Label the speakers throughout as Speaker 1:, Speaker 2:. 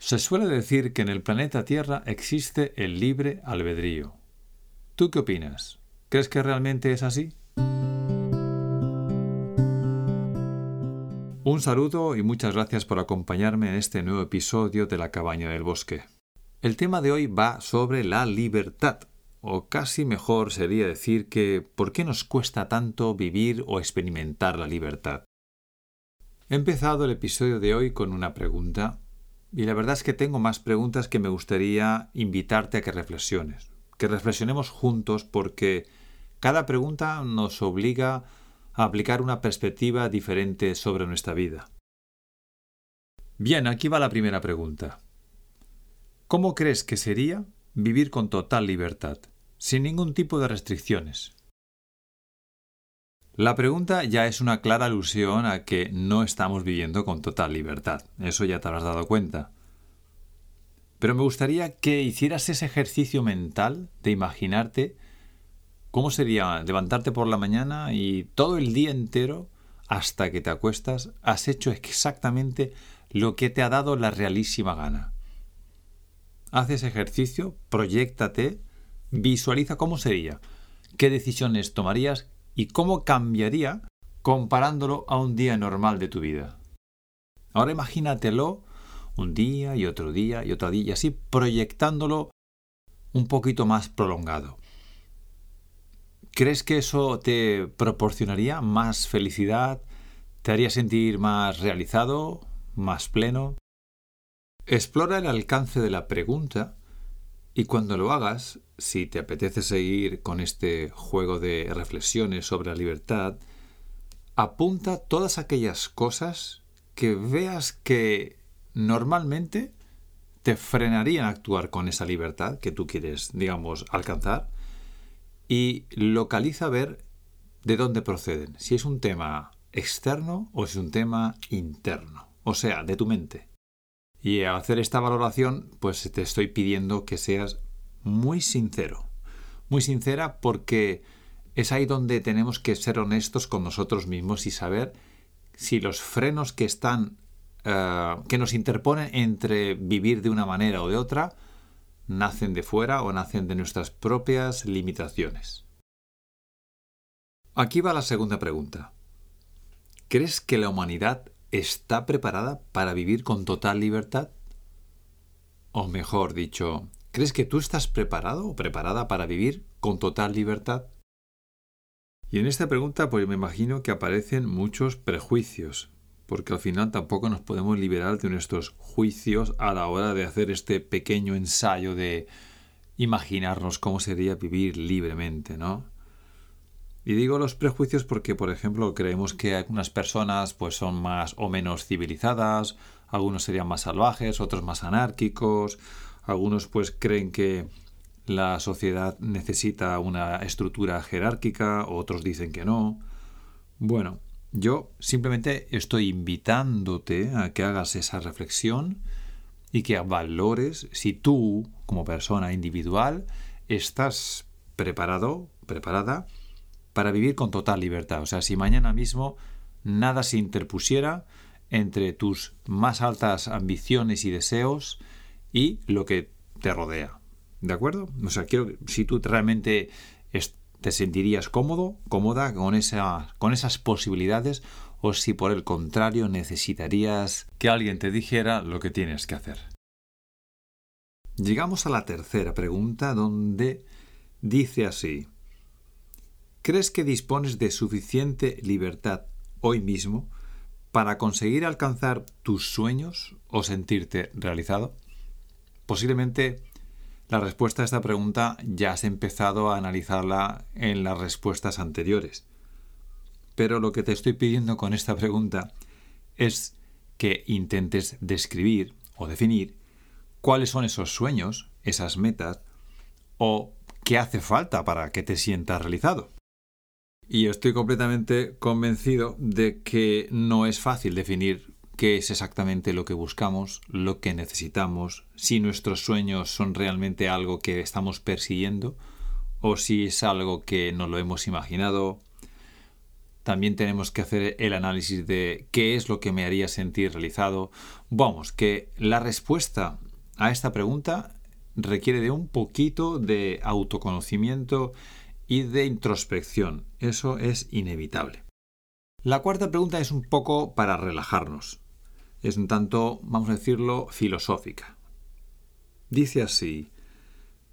Speaker 1: Se suele decir que en el planeta Tierra existe el libre albedrío. ¿Tú qué opinas? ¿Crees que realmente es así? Un saludo y muchas gracias por acompañarme en este nuevo episodio de La Cabaña del Bosque. El tema de hoy va sobre la libertad, o casi mejor sería decir que ¿por qué nos cuesta tanto vivir o experimentar la libertad? He empezado el episodio de hoy con una pregunta y la verdad es que tengo más preguntas que me gustaría invitarte a que reflexiones, que reflexionemos juntos porque cada pregunta nos obliga a aplicar una perspectiva diferente sobre nuestra vida. Bien, aquí va la primera pregunta. ¿Cómo crees que sería vivir con total libertad, sin ningún tipo de restricciones? La pregunta ya es una clara alusión a que no estamos viviendo con total libertad. Eso ya te habrás dado cuenta. Pero me gustaría que hicieras ese ejercicio mental de imaginarte cómo sería levantarte por la mañana y todo el día entero hasta que te acuestas has hecho exactamente lo que te ha dado la realísima gana. Haz ese ejercicio, proyectate, visualiza cómo sería, qué decisiones tomarías, y cómo cambiaría comparándolo a un día normal de tu vida. Ahora imagínatelo un día y otro día y otro día y así proyectándolo un poquito más prolongado. ¿Crees que eso te proporcionaría más felicidad? ¿Te haría sentir más realizado? ¿Más pleno? Explora el alcance de la pregunta y cuando lo hagas, si te apetece seguir con este juego de reflexiones sobre la libertad, apunta todas aquellas cosas que veas que normalmente te frenarían a actuar con esa libertad que tú quieres, digamos, alcanzar y localiza ver de dónde proceden, si es un tema externo o si es un tema interno, o sea, de tu mente. Y al hacer esta valoración, pues te estoy pidiendo que seas muy sincero. Muy sincera porque es ahí donde tenemos que ser honestos con nosotros mismos y saber si los frenos que están eh, que nos interponen entre vivir de una manera o de otra nacen de fuera o nacen de nuestras propias limitaciones. Aquí va la segunda pregunta. ¿Crees que la humanidad está preparada para vivir con total libertad? O mejor dicho, ¿crees que tú estás preparado o preparada para vivir con total libertad? Y en esta pregunta pues me imagino que aparecen muchos prejuicios, porque al final tampoco nos podemos liberar de nuestros juicios a la hora de hacer este pequeño ensayo de imaginarnos cómo sería vivir libremente, ¿no? Y digo los prejuicios porque, por ejemplo, creemos que algunas personas pues son más o menos civilizadas, algunos serían más salvajes, otros más anárquicos, algunos pues creen que la sociedad necesita una estructura jerárquica, otros dicen que no. Bueno, yo simplemente estoy invitándote a que hagas esa reflexión y que valores si tú, como persona individual, estás preparado, preparada para vivir con total libertad. O sea, si mañana mismo nada se interpusiera entre tus más altas ambiciones y deseos y lo que te rodea. ¿De acuerdo? O sea, quiero si tú realmente te sentirías cómodo, cómoda con, esa, con esas posibilidades o si por el contrario necesitarías que alguien te dijera lo que tienes que hacer. Llegamos a la tercera pregunta donde dice así, ¿Crees que dispones de suficiente libertad hoy mismo para conseguir alcanzar tus sueños o sentirte realizado? Posiblemente la respuesta a esta pregunta ya has empezado a analizarla en las respuestas anteriores. Pero lo que te estoy pidiendo con esta pregunta es que intentes describir o definir cuáles son esos sueños, esas metas, o qué hace falta para que te sientas realizado. Y estoy completamente convencido de que no es fácil definir qué es exactamente lo que buscamos, lo que necesitamos, si nuestros sueños son realmente algo que estamos persiguiendo o si es algo que no lo hemos imaginado. también tenemos que hacer el análisis de qué es lo que me haría sentir realizado. Vamos, que la respuesta a esta pregunta requiere de un poquito de autoconocimiento y de introspección. Eso es inevitable. La cuarta pregunta es un poco para relajarnos. Es un tanto, vamos a decirlo, filosófica. Dice así,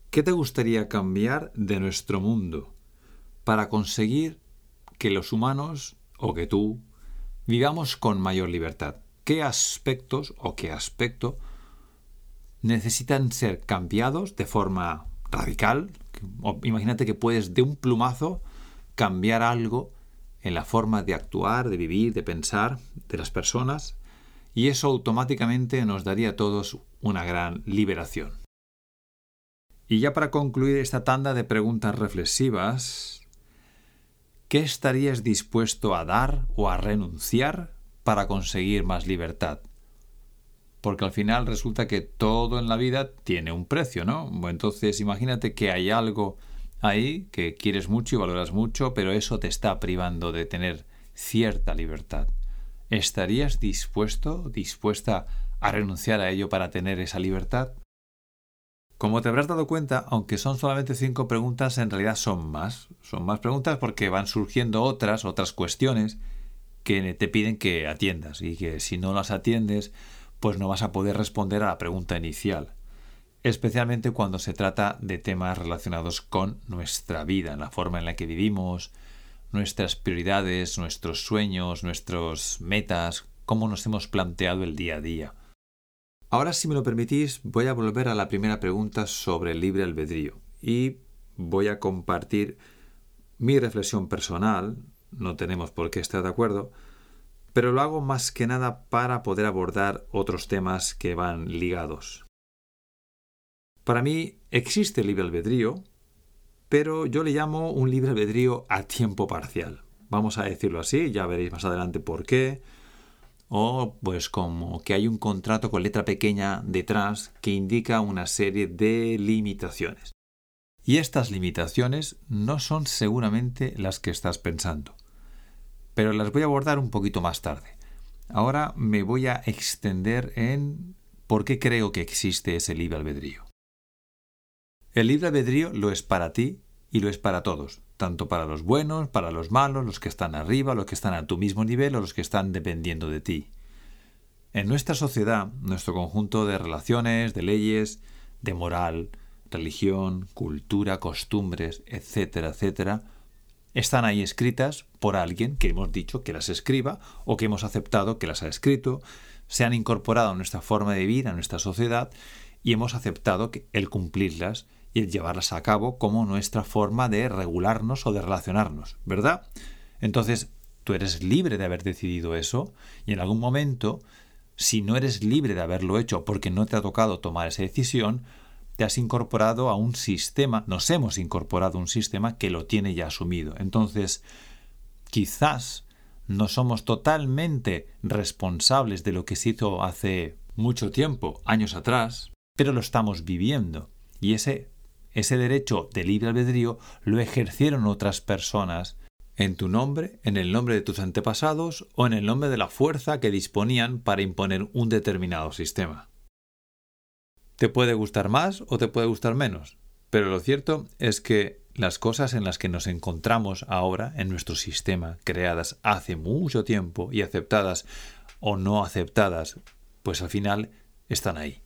Speaker 1: ¿qué te gustaría cambiar de nuestro mundo para conseguir que los humanos, o que tú, vivamos con mayor libertad. ¿Qué aspectos o qué aspecto necesitan ser cambiados de forma radical? Imagínate que puedes de un plumazo cambiar algo en la forma de actuar, de vivir, de pensar de las personas, y eso automáticamente nos daría a todos una gran liberación. Y ya para concluir esta tanda de preguntas reflexivas, ¿qué estarías dispuesto a dar o a renunciar para conseguir más libertad? Porque al final resulta que todo en la vida tiene un precio, ¿no? Entonces imagínate que hay algo ahí que quieres mucho y valoras mucho, pero eso te está privando de tener cierta libertad. ¿Estarías dispuesto, dispuesta a renunciar a ello para tener esa libertad? Como te habrás dado cuenta, aunque son solamente cinco preguntas, en realidad son más. Son más preguntas porque van surgiendo otras, otras cuestiones que te piden que atiendas y que si no las atiendes, pues no vas a poder responder a la pregunta inicial. Especialmente cuando se trata de temas relacionados con nuestra vida, la forma en la que vivimos, nuestras prioridades, nuestros sueños, nuestras metas, cómo nos hemos planteado el día a día. Ahora, si me lo permitís, voy a volver a la primera pregunta sobre el libre albedrío y voy a compartir mi reflexión personal, no tenemos por qué estar de acuerdo, pero lo hago más que nada para poder abordar otros temas que van ligados. Para mí existe libre albedrío, pero yo le llamo un libre albedrío a tiempo parcial. Vamos a decirlo así, ya veréis más adelante por qué o pues como que hay un contrato con letra pequeña detrás que indica una serie de limitaciones. Y estas limitaciones no son seguramente las que estás pensando, pero las voy a abordar un poquito más tarde. Ahora me voy a extender en por qué creo que existe ese libre albedrío. El libre albedrío lo es para ti y lo es para todos, tanto para los buenos, para los malos, los que están arriba, los que están a tu mismo nivel o los que están dependiendo de ti. En nuestra sociedad, nuestro conjunto de relaciones, de leyes, de moral, religión, cultura, costumbres, etcétera, etcétera, están ahí escritas por alguien que hemos dicho que las escriba o que hemos aceptado que las ha escrito, se han incorporado a nuestra forma de vida, a nuestra sociedad, y hemos aceptado que el cumplirlas y el llevarlas a cabo como nuestra forma de regularnos o de relacionarnos, ¿verdad? Entonces, tú eres libre de haber decidido eso y en algún momento, si no eres libre de haberlo hecho porque no te ha tocado tomar esa decisión, te has incorporado a un sistema, nos hemos incorporado a un sistema que lo tiene ya asumido. Entonces, quizás no somos totalmente responsables de lo que se hizo hace mucho tiempo, años atrás, pero lo estamos viviendo. Y ese ese derecho de libre albedrío lo ejercieron otras personas en tu nombre, en el nombre de tus antepasados o en el nombre de la fuerza que disponían para imponer un determinado sistema. Te puede gustar más o te puede gustar menos, pero lo cierto es que las cosas en las que nos encontramos ahora en nuestro sistema, creadas hace mucho tiempo y aceptadas o no aceptadas, pues al final están ahí.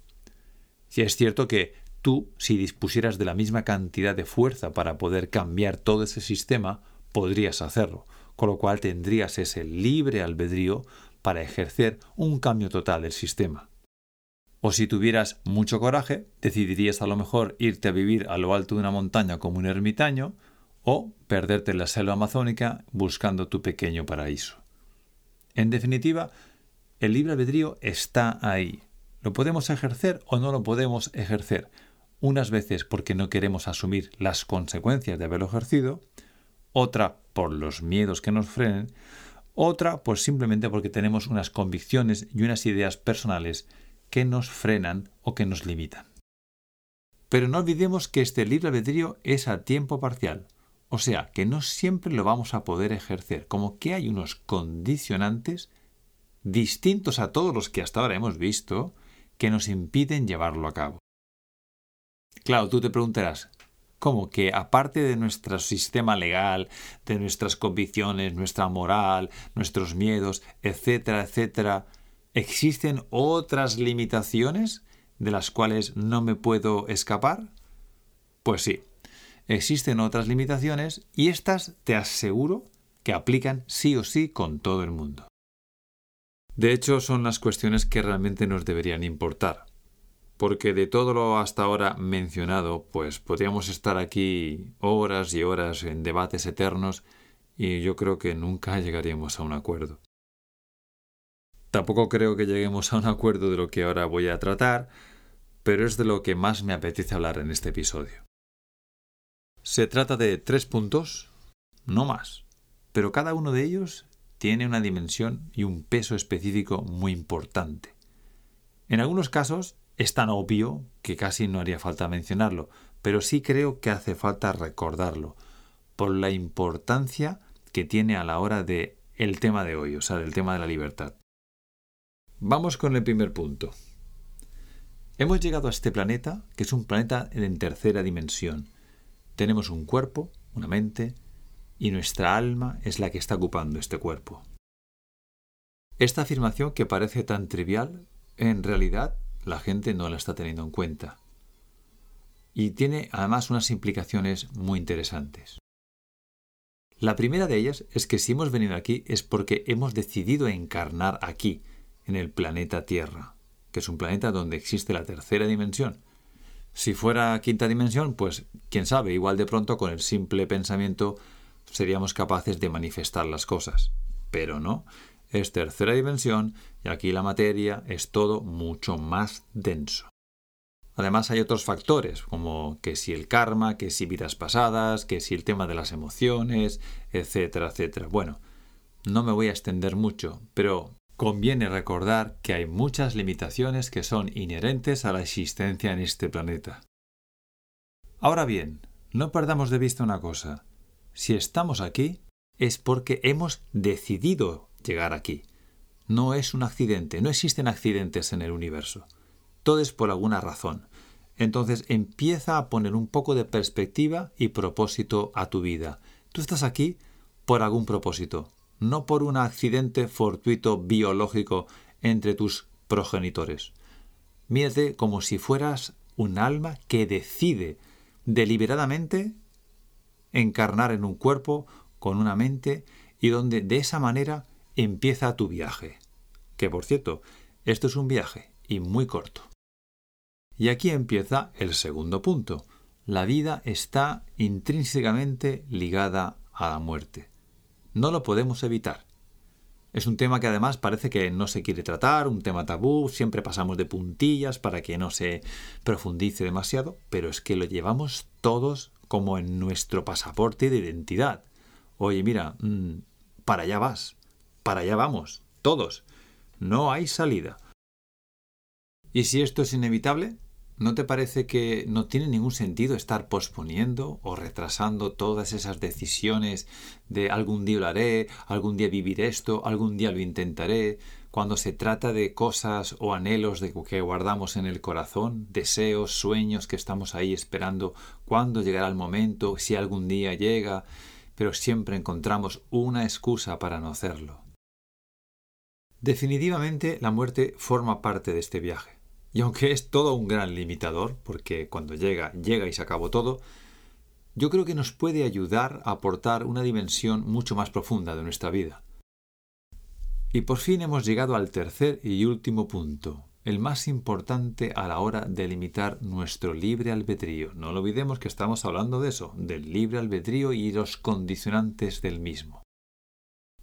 Speaker 1: Si es cierto que Tú, si dispusieras de la misma cantidad de fuerza para poder cambiar todo ese sistema, podrías hacerlo, con lo cual tendrías ese libre albedrío para ejercer un cambio total del sistema. O si tuvieras mucho coraje, decidirías a lo mejor irte a vivir a lo alto de una montaña como un ermitaño, o perderte en la selva amazónica buscando tu pequeño paraíso. En definitiva, el libre albedrío está ahí. ¿Lo podemos ejercer o no lo podemos ejercer? unas veces porque no queremos asumir las consecuencias de haberlo ejercido, otra por los miedos que nos frenen, otra pues simplemente porque tenemos unas convicciones y unas ideas personales que nos frenan o que nos limitan. Pero no olvidemos que este libre albedrío es a tiempo parcial, O sea, que no siempre lo vamos a poder ejercer, como que hay unos condicionantes distintos a todos los que hasta ahora hemos visto que nos impiden llevarlo a cabo. Claro, tú te preguntarás, ¿cómo que aparte de nuestro sistema legal, de nuestras convicciones, nuestra moral, nuestros miedos, etcétera, etcétera, existen otras limitaciones de las cuales no me puedo escapar? Pues sí, existen otras limitaciones y estas te aseguro que aplican sí o sí con todo el mundo. De hecho, son las cuestiones que realmente nos deberían importar, porque de todo lo hasta ahora mencionado, pues podríamos estar aquí horas y horas en debates eternos y yo creo que nunca llegaríamos a un acuerdo. Tampoco creo que lleguemos a un acuerdo de lo que ahora voy a tratar, pero es de lo que más me apetece hablar en este episodio. Se trata de tres puntos, no más, pero cada uno de ellos tiene una dimensión y un peso específico muy importante. En algunos casos es tan obvio que casi no haría falta mencionarlo, pero sí creo que hace falta recordarlo, por la importancia que tiene a la hora de el tema de hoy, o sea, del tema de la libertad. Vamos con el primer punto. Hemos llegado a este planeta, que es un planeta en tercera dimensión. Tenemos un cuerpo, una mente, y nuestra alma es la que está ocupando este cuerpo. Esta afirmación que parece tan trivial, en realidad la gente no la está teniendo en cuenta. Y tiene además unas implicaciones muy interesantes. La primera de ellas es que si hemos venido aquí es porque hemos decidido encarnar aquí, en el planeta Tierra, que es un planeta donde existe la tercera dimensión. Si fuera quinta dimensión, pues quién sabe, igual de pronto con el simple pensamiento seríamos capaces de manifestar las cosas. Pero no, es tercera dimensión y aquí la materia es todo mucho más denso. Además hay otros factores, como que si el karma, que si vidas pasadas, que si el tema de las emociones, etcétera, etcétera. Bueno, no me voy a extender mucho, pero conviene recordar que hay muchas limitaciones que son inherentes a la existencia en este planeta. Ahora bien, no perdamos de vista una cosa. Si estamos aquí, es porque hemos decidido llegar aquí. No es un accidente, no existen accidentes en el universo. Todo es por alguna razón. Entonces empieza a poner un poco de perspectiva y propósito a tu vida. Tú estás aquí por algún propósito, no por un accidente fortuito biológico entre tus progenitores. Mírate como si fueras un alma que decide deliberadamente encarnar en un cuerpo con una mente y donde de esa manera empieza tu viaje. Que por cierto, esto es un viaje y muy corto. Y aquí empieza el segundo punto. La vida está intrínsecamente ligada a la muerte. No lo podemos evitar. Es un tema que además parece que no se quiere tratar, un tema tabú, siempre pasamos de puntillas para que no se profundice demasiado, pero es que lo llevamos todos como en nuestro pasaporte de identidad. Oye, mira, mm, para allá vas, para allá vamos, todos. No hay salida. ¿Y si esto es inevitable? ¿No te parece que no tiene ningún sentido estar posponiendo o retrasando todas esas decisiones de algún día lo haré, algún día viviré esto, algún día lo intentaré, cuando se trata de cosas o anhelos de que guardamos en el corazón, deseos, sueños que estamos ahí esperando cuándo llegará el momento, si algún día llega, pero siempre encontramos una excusa para no hacerlo. Definitivamente la muerte forma parte de este viaje. Y aunque es todo un gran limitador, porque cuando llega, llega y se acabó todo, yo creo que nos puede ayudar a aportar una dimensión mucho más profunda de nuestra vida. Y por fin hemos llegado al tercer y último punto, el más importante a la hora de limitar nuestro libre albedrío. No lo olvidemos que estamos hablando de eso, del libre albedrío y los condicionantes del mismo.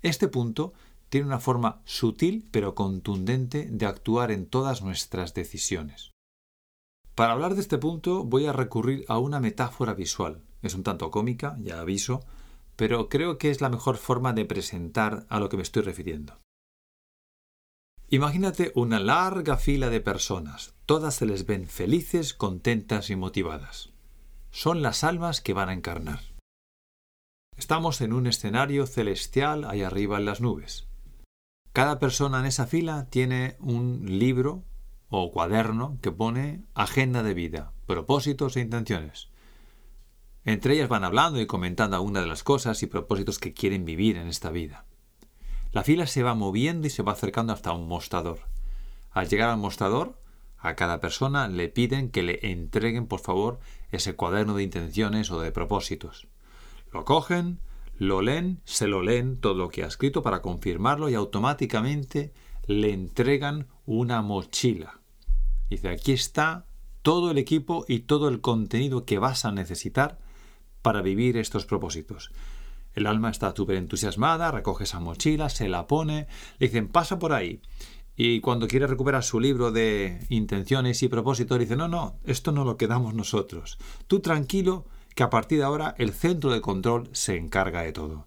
Speaker 1: Este punto tiene una forma sutil pero contundente de actuar en todas nuestras decisiones. Para hablar de este punto voy a recurrir a una metáfora visual. Es un tanto cómica, ya aviso, pero creo que es la mejor forma de presentar a lo que me estoy refiriendo. Imagínate una larga fila de personas. Todas se les ven felices, contentas y motivadas. Son las almas que van a encarnar. Estamos en un escenario celestial ahí arriba en las nubes. Cada persona en esa fila tiene un libro o cuaderno que pone agenda de vida, propósitos e intenciones. Entre ellas van hablando y comentando algunas de las cosas y propósitos que quieren vivir en esta vida. La fila se va moviendo y se va acercando hasta un mostrador. Al llegar al mostrador, a cada persona le piden que le entreguen, por favor, ese cuaderno de intenciones o de propósitos. Lo cogen, lo leen, se lo leen todo lo que ha escrito para confirmarlo y automáticamente le entregan una mochila. Dice, aquí está todo el equipo y todo el contenido que vas a necesitar para vivir estos propósitos. El alma está súper entusiasmada, recoge esa mochila, se la pone, le dicen, pasa por ahí. Y cuando quiere recuperar su libro de intenciones y propósitos, dice, no, no, esto no lo quedamos nosotros. Tú tranquilo, que a partir de ahora el centro de control se encarga de todo.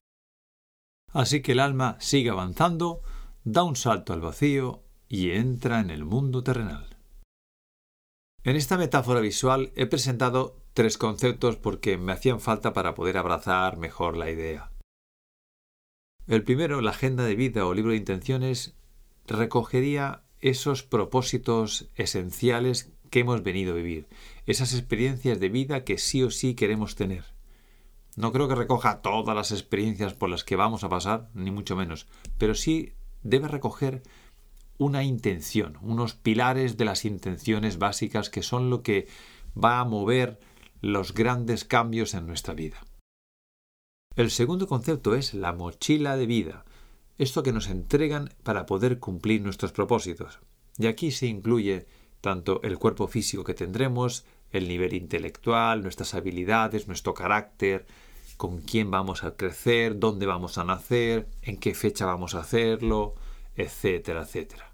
Speaker 1: Así que el alma sigue avanzando, da un salto al vacío y entra en el mundo terrenal. En esta metáfora visual he presentado tres conceptos porque me hacían falta para poder abrazar mejor la idea. El primero, la agenda de vida o libro de intenciones, recogería esos propósitos esenciales que hemos venido a vivir, esas experiencias de vida que sí o sí queremos tener. No creo que recoja todas las experiencias por las que vamos a pasar, ni mucho menos, pero sí debe recoger una intención, unos pilares de las intenciones básicas que son lo que va a mover los grandes cambios en nuestra vida. El segundo concepto es la mochila de vida, esto que nos entregan para poder cumplir nuestros propósitos. Y aquí se incluye tanto el cuerpo físico que tendremos, el nivel intelectual, nuestras habilidades, nuestro carácter, con quién vamos a crecer, dónde vamos a nacer, en qué fecha vamos a hacerlo, etcétera, etcétera.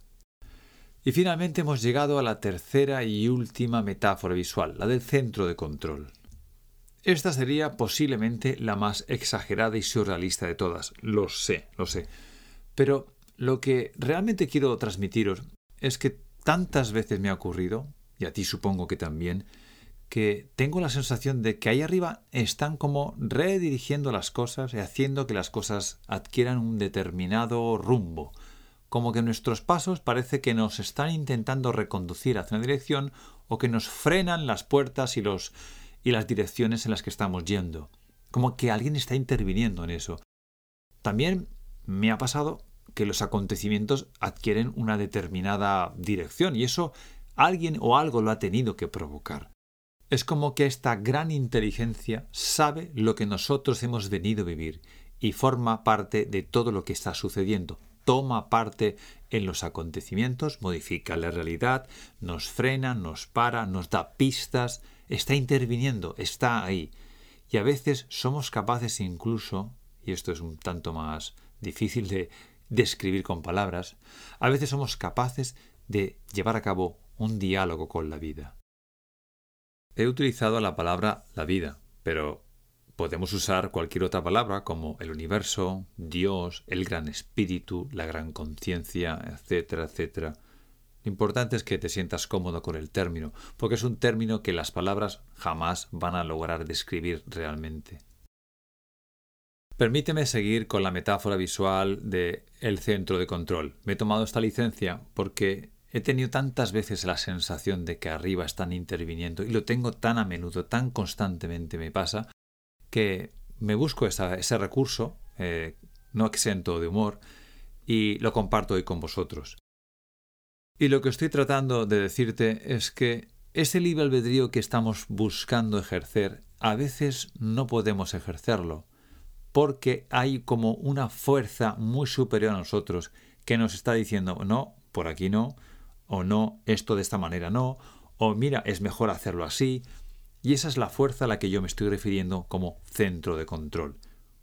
Speaker 1: Y finalmente hemos llegado a la tercera y última metáfora visual, la del centro de control. Esta sería posiblemente la más exagerada y surrealista de todas, lo sé, lo sé. Pero lo que realmente quiero transmitiros es que tantas veces me ha ocurrido, y a ti supongo que también, que tengo la sensación de que ahí arriba están como redirigiendo las cosas y haciendo que las cosas adquieran un determinado rumbo, como que nuestros pasos parece que nos están intentando reconducir hacia una dirección o que nos frenan las puertas y, los, y las direcciones en las que estamos yendo. Como que alguien está interviniendo en eso. También me ha pasado que los acontecimientos adquieren una determinada dirección y eso alguien o algo lo ha tenido que provocar. Es como que esta gran inteligencia sabe lo que nosotros hemos venido a vivir y forma parte de todo lo que está sucediendo, toma parte en los acontecimientos, modifica la realidad, nos frena, nos para, nos da pistas, está interviniendo, está ahí. Y a veces somos capaces incluso, y esto es un tanto más difícil de describir con palabras, a veces somos capaces de llevar a cabo un diálogo con la vida. He utilizado la palabra la vida, pero Podemos usar cualquier otra palabra como el universo, Dios, el gran espíritu, la gran conciencia, etcétera, etcétera. Lo importante es que te sientas cómodo con el término, porque es un término que las palabras jamás van a lograr describir realmente. Permíteme seguir con la metáfora visual de el centro de control. Me he tomado esta licencia porque he tenido tantas veces la sensación de que arriba están interviniendo y lo tengo tan a menudo, tan constantemente me pasa, que me busco ese recurso, eh, no exento de humor, y lo comparto hoy con vosotros. Y lo que estoy tratando de decirte es que ese libre albedrío que estamos buscando ejercer, a veces no podemos ejercerlo, porque hay como una fuerza muy superior a nosotros que nos está diciendo, no, por aquí no, o no, esto de esta manera no, o mira, es mejor hacerlo así, y esa es la fuerza a la que yo me estoy refiriendo como centro de control.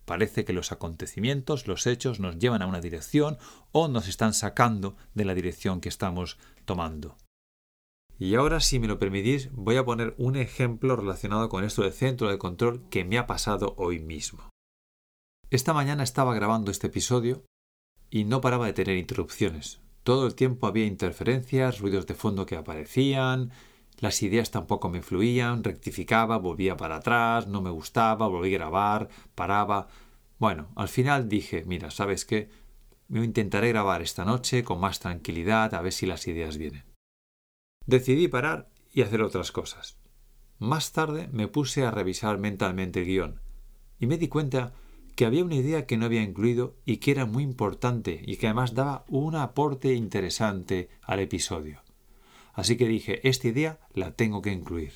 Speaker 1: Parece que los acontecimientos, los hechos, nos llevan a una dirección o nos están sacando de la dirección que estamos tomando. Y ahora, si me lo permitís, voy a poner un ejemplo relacionado con esto de centro de control que me ha pasado hoy mismo. Esta mañana estaba grabando este episodio y no paraba de tener interrupciones. Todo el tiempo había interferencias, ruidos de fondo que aparecían, las ideas tampoco me fluían, rectificaba, volvía para atrás, no me gustaba, volví a grabar, paraba. Bueno, al final dije, mira, ¿sabes qué? Me intentaré grabar esta noche con más tranquilidad a ver si las ideas vienen. Decidí parar y hacer otras cosas. Más tarde me puse a revisar mentalmente el guion y me di cuenta que había una idea que no había incluido y que era muy importante y que además daba un aporte interesante al episodio. Así que dije, esta idea la tengo que incluir.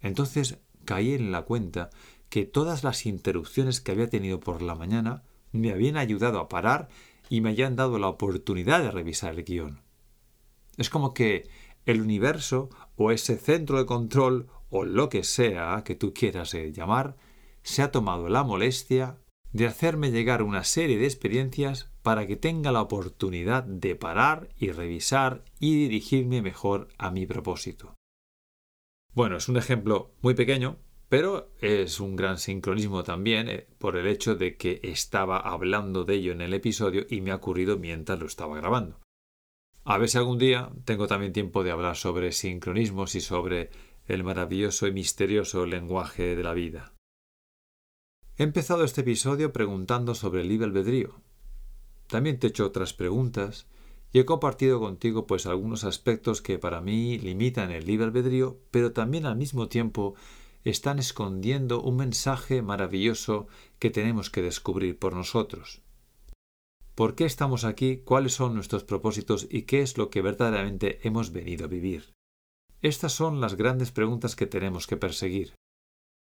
Speaker 1: Entonces caí en la cuenta que todas las interrupciones que había tenido por la mañana me habían ayudado a parar y me habían dado la oportunidad de revisar el guion. Es como que el universo o ese centro de control o lo que sea que tú quieras eh, llamar, se ha tomado la molestia de hacerme llegar una serie de experiencias para que tenga la oportunidad de parar y revisar y dirigirme mejor a mi propósito. Bueno, es un ejemplo muy pequeño, pero es un gran sincronismo también eh, por el hecho de que estaba hablando de ello en el episodio y me ha ocurrido mientras lo estaba grabando. A ver si algún día tengo también tiempo de hablar sobre sincronismos y sobre el maravilloso y misterioso lenguaje de la vida. He empezado este episodio preguntando sobre el libre albedrío. También te he hecho otras preguntas y he compartido contigo pues algunos aspectos que para mí limitan el libre albedrío, pero también al mismo tiempo están escondiendo un mensaje maravilloso que tenemos que descubrir por nosotros. ¿Por qué estamos aquí? ¿Cuáles son nuestros propósitos? ¿Y qué es lo que verdaderamente hemos venido a vivir? Estas son las grandes preguntas que tenemos que perseguir.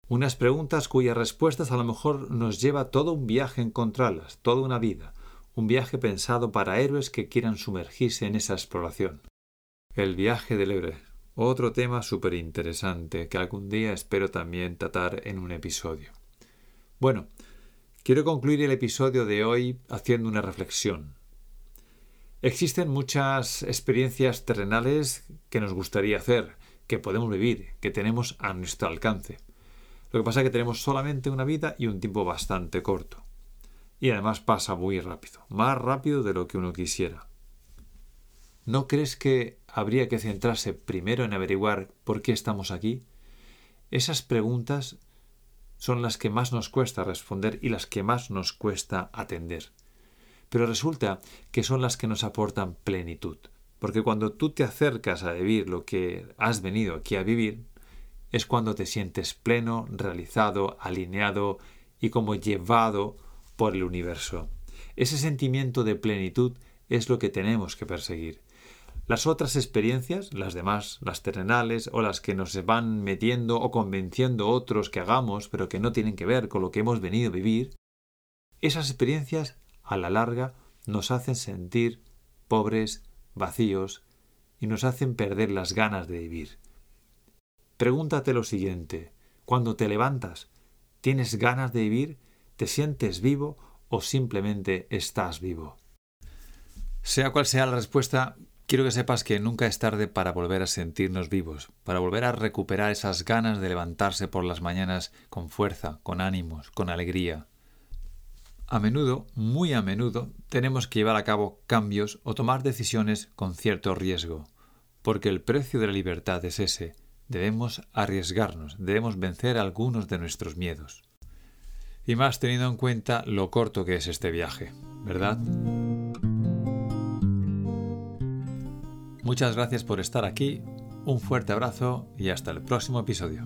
Speaker 1: Unas preguntas cuyas respuestas a lo mejor nos lleva todo un viaje encontrarlas, toda una vida, un viaje pensado para héroes que quieran sumergirse en esa exploración. El viaje del héroe, otro tema súper interesante que algún día espero también tratar en un episodio. Bueno, quiero concluir el episodio de hoy haciendo una reflexión. Existen muchas experiencias terrenales que nos gustaría hacer, que podemos vivir, que tenemos a nuestro alcance. Lo que pasa es que tenemos solamente una vida y un tiempo bastante corto. Y además pasa muy rápido, más rápido de lo que uno quisiera. ¿No crees que habría que centrarse primero en averiguar por qué estamos aquí? Esas preguntas son las que más nos cuesta responder y las que más nos cuesta atender. Pero resulta que son las que nos aportan plenitud. Porque cuando tú te acercas a vivir lo que has venido aquí a vivir, es cuando te sientes pleno, realizado, alineado y como llevado por el universo. Ese sentimiento de plenitud es lo que tenemos que perseguir. Las otras experiencias, las demás, las terrenales o las que nos van metiendo o convenciendo otros que hagamos, pero que no tienen que ver con lo que hemos venido a vivir, esas experiencias, a la larga, nos hacen sentir pobres, vacíos y nos hacen perder las ganas de vivir. Pregúntate lo siguiente. Cuando te levantas, ¿tienes ganas de vivir? ¿Te sientes vivo o simplemente estás vivo? Sea cual sea la respuesta, quiero que sepas que nunca es tarde para volver a sentirnos vivos, para volver a recuperar esas ganas de levantarse por las mañanas con fuerza, con ánimos, con alegría. A menudo, muy a menudo, tenemos que llevar a cabo cambios o tomar decisiones con cierto riesgo, porque el precio de la libertad es ese, Debemos arriesgarnos, debemos vencer algunos de nuestros miedos. Y más teniendo en cuenta lo corto que es este viaje, ¿verdad? Muchas gracias por estar aquí, un fuerte abrazo y hasta el próximo episodio.